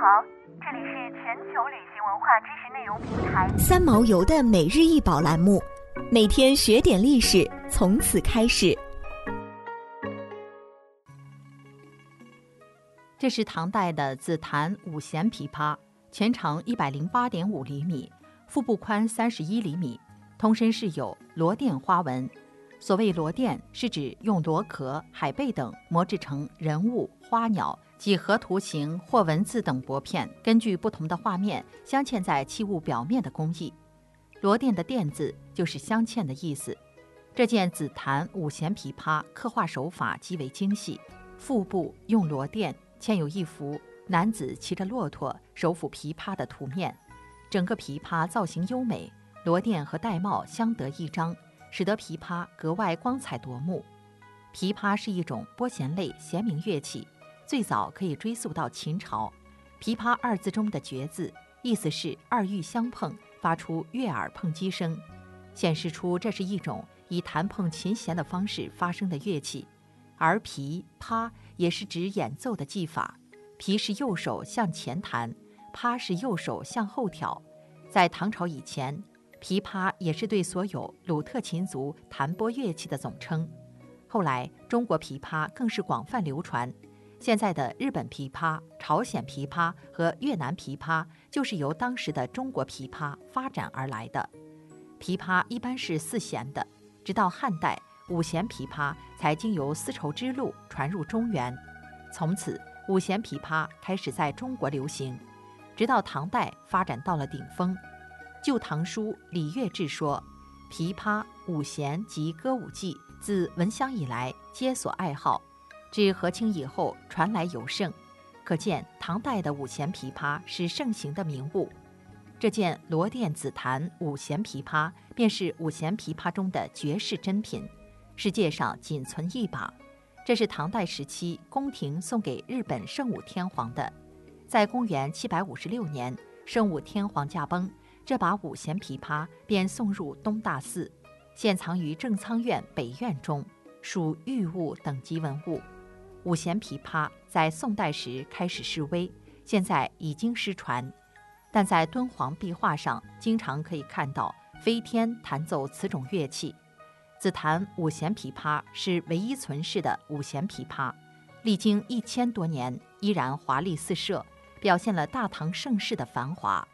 好，这里是全球旅行文化知识内容平台三毛游的每日一宝栏目，每天学点历史，从此开始。这是唐代的紫檀五弦琵琶，全长一百零八点五厘米，腹部宽三十一厘米，通身饰有螺钿花纹。所谓螺钿，是指用螺壳、海贝等磨制成人物、花鸟、几何图形或文字等薄片，根据不同的画面镶嵌在器物表面的工艺。螺钿的“钿”字就是镶嵌的意思。这件紫檀五弦琵琶刻画手法极为精细，腹部用螺钿嵌有一幅男子骑着骆驼手抚琵琶的图面，整个琵琶造型优美，螺钿和玳瑁相得益彰。使得琵琶格外光彩夺目。琵琶是一种拨弦类弦鸣乐器，最早可以追溯到秦朝。琵琶二字中的绝字，意思是二玉相碰，发出悦耳碰击声，显示出这是一种以弹碰琴弦的方式发声的乐器。而琵琶也是指演奏的技法，琵是右手向前弹，琶是右手向后挑。在唐朝以前。琵琶也是对所有鲁特琴族弹拨乐器的总称，后来中国琵琶更是广泛流传。现在的日本琵琶、朝鲜琵琶和越南琵琶，就是由当时的中国琵琶发展而来的。琵琶一般是四弦的，直到汉代，五弦琵琶才经由丝绸之路传入中原，从此五弦琵琶开始在中国流行，直到唐代发展到了顶峰。《旧唐书·礼乐志》说：“琵琶、五弦及歌舞伎，自闻香以来，皆所爱好。至和清以后，传来尤盛。可见唐代的五弦琵琶是盛行的名物。这件罗甸紫檀五弦琵琶，便是五弦琵琶中的绝世珍品，世界上仅存一把。这是唐代时期宫廷送给日本圣武天皇的。在公元七百五十六年，圣武天皇驾崩。”这把五弦琵琶便送入东大寺，现藏于正仓院北院中，属御物等级文物。五弦琵琶在宋代时开始示威，现在已经失传，但在敦煌壁画上经常可以看到飞天弹奏此种乐器。紫檀五弦琵琶是唯一存世的五弦琵琶，历经一千多年依然华丽四射，表现了大唐盛世的繁华。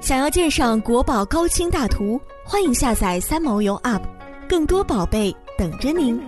想要鉴赏国宝高清大图，欢迎下载三毛游 App，更多宝贝等着您。